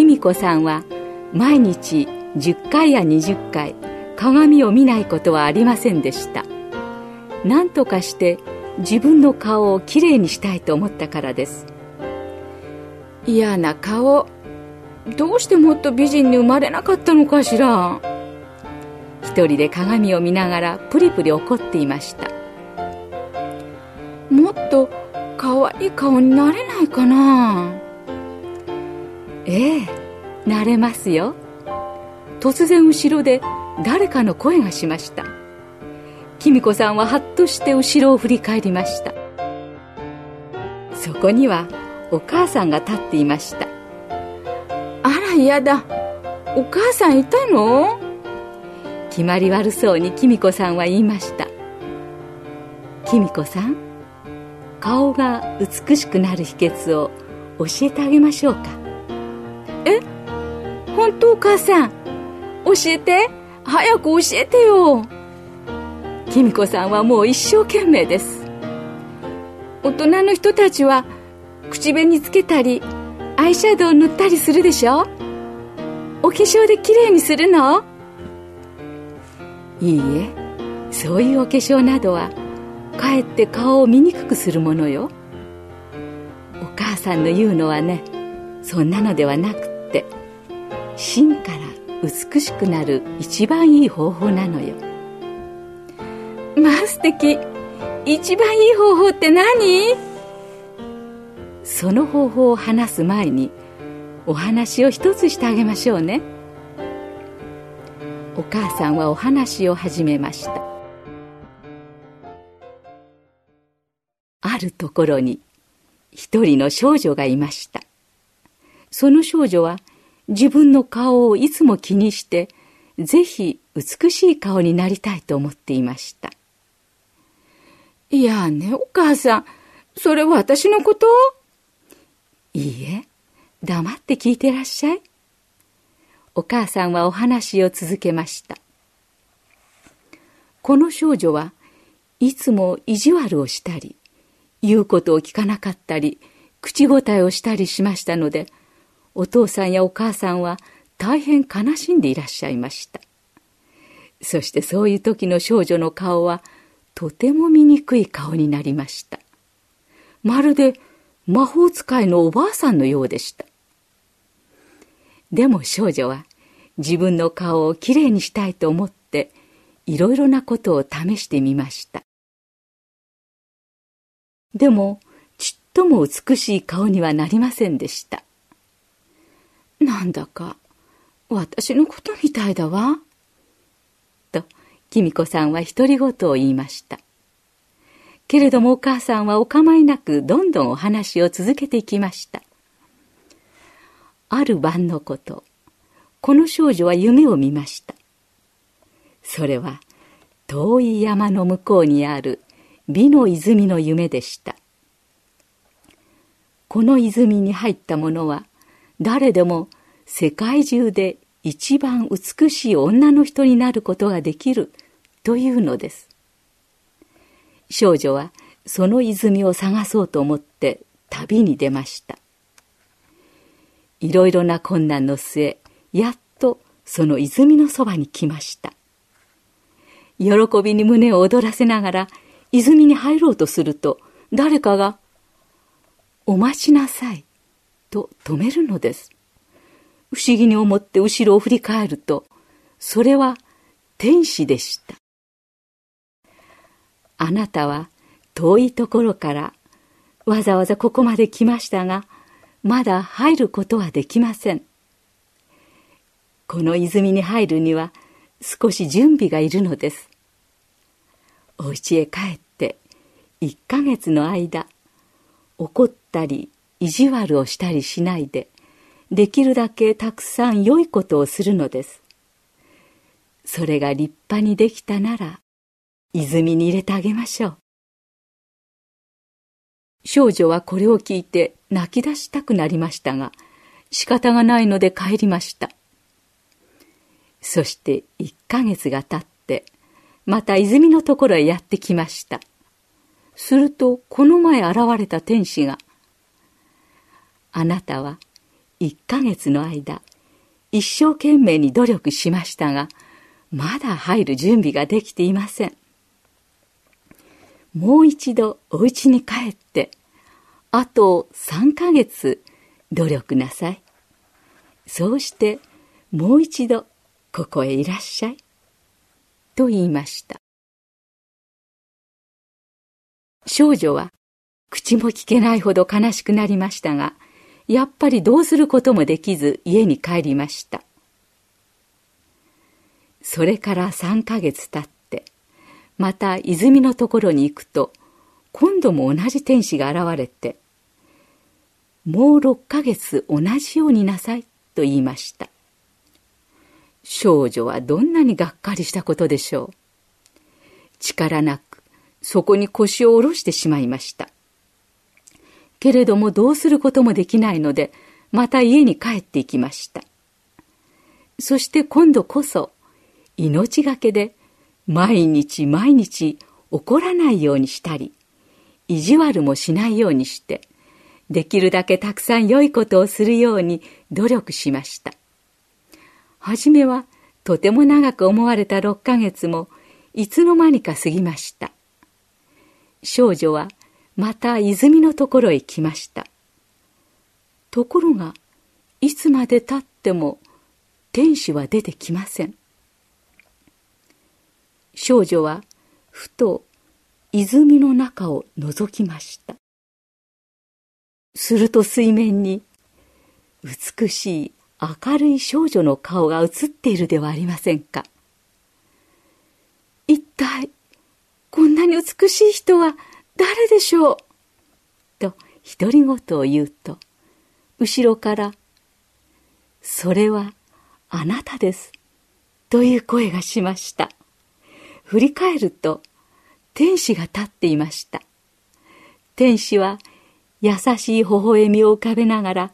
きみこさんは毎日10回や20回鏡を見ないことはありませんでした。何とかして自分の顔をきれいにしたいと思ったからです。嫌な顔。どうしてもっと美人に生まれなかったのかしら。一人で鏡を見ながらプリプリ怒っていました。もっと可愛い顔になれないかな。ええ。なれますよ。突然後ろで誰かの声がしました。きみこさんはハッとして後ろを振り返りました。そこにはお母さんが立っていました。あら嫌だ。お母さんいたの？決まり悪そうにきみこさんは言いました。きみこさん顔が美しくなる秘訣を教えてあげましょうか。え？っ本当お母さん。教えて。早く教えてよ。きみこさんはもう一生懸命です。大人の人たちは口紅つけたりアイシャドウ塗ったりするでしょ？お化粧できれいにするの？いいえ。そういうお化粧などはかえって顔を見にくくするものよ。お母さんの言うのはねそんなのではなくって。芯から美しくなる一番いい方法なのよ。まあ素敵。一番いい方法って何？その方法を話す前にお話を一つしてあげましょうね。お母さんはお話を始めました。あるところに一人の少女がいました。その少女は自分の顔をいつも気にしてぜひ美しい顔になりたいと思っていました。いやねお母さんそれは私のこと？いいえ黙って聞いてらっしゃい。お母さんはお話を続けました。この少女はいつも意地悪をしたり言うことを聞かなかったり口答えをしたりしましたのでお父さんやお母さんは大変悲しんでいらっしゃいました。そしてそういう時の少女の顔はとても醜い顔になりました。まるで魔法使いのおばあさんのようでした。でも少女は自分の顔をきれいにしたいと思っていろいろなことを試してみました。でもちっとも美しい顔にはなりませんでした。なんだか私のことみたいだわ。ときみこさんは独り言を言いました。けれどもお母さんはお構いなくどんどんお話を続けていきました。ある晩のことこの少女は夢を見ました。それは遠い山の向こうにある美の泉の夢でした。この泉に入った者は誰でも世界中で一番美しい女の人になることができるというのです。少女はその泉を探そうと思って旅に出ました。いろいろな困難の末やっとその泉のそばに来ました。喜びに胸を躍らせながら泉に入ろうとすると誰かが「お待ちなさい」と止めるのです。不思議に思って後ろを振り返るとそれは天使でした。あなたは遠いところからわざわざここまで来ましたがまだ入ることはできません。この泉に入るには少し準備がいるのです。お家へ帰って1ヶ月の間怒ったり意地悪をしたりしないでできるだけたくさん良いことをするのです。それが立派にできたなら泉に入れてあげましょう。少女はこれを聞いて泣き出したくなりましたが仕方がないので帰りました。そして一ヶ月が経ってまた泉のところへやってきました。するとこの前現れた天使が「あなたは一ヶ月の間一生懸命に努力しましたがまだ入る準備ができていません。もう一度お家に帰ってあと3ヶ月努力なさい。そうしてもう一度ここへいらっしゃい。と言いました。少女は口も聞けないほど悲しくなりましたが、やっぱりどうすることもできず家に帰りました。それから3ヶ月経って、また泉のところに行くと、今度も同じ天使が現れて、もう6ヶ月同じようになさいと言いました。少女はどんなにがっかりしたことでしょう。力なくそこに腰を下ろしてしまいました。けれどもどうすることもできないので、また家に帰っていきました。そして今度こそ、命がけで毎日毎日怒らないようにしたり、意地悪もしないようにして、できるだけたくさん良いことをするように努力しました。はじめはとても長く思われた6ヶ月もいつの間にか過ぎました。少女はまた泉のところへ来ました。ところがいつまでたっても天使は出てきません。少女はふと泉の中を覗きました。すると水面に美しい明るい少女の顔が映っているではありませんか。一体こんなに美しい人は誰でしょう？と独り言を言うと、後ろから、それはあなたです。という声がしました。振り返ると、天使が立っていました。天使は優しい微笑みを浮かべながら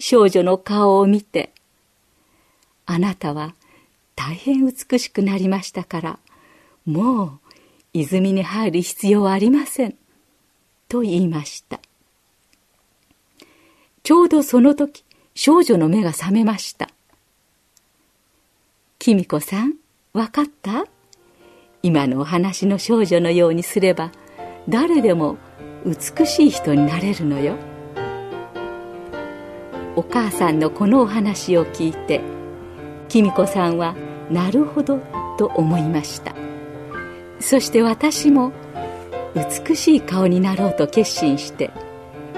少女の顔を見て、あなたは大変美しくなりましたから、もう泉に入る必要はありません。と言いました。ちょうどその時、少女の目が覚めました。きみこさん、わかった今のお話の少女のようにすれば、誰でも美しい人になれるのよ。お母さんのこのお話を聞いて、きみこさんは、なるほどと思いました。そして私も美しい顔になろうと決心して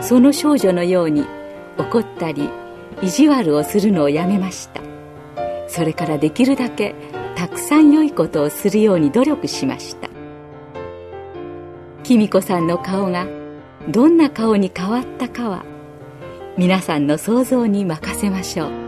その少女のように怒ったり意地悪をするのをやめました。それからできるだけたくさん良いことをするように努力しました。きみこさんの顔がどんな顔に変わったかは皆さんの想像に任せましょう。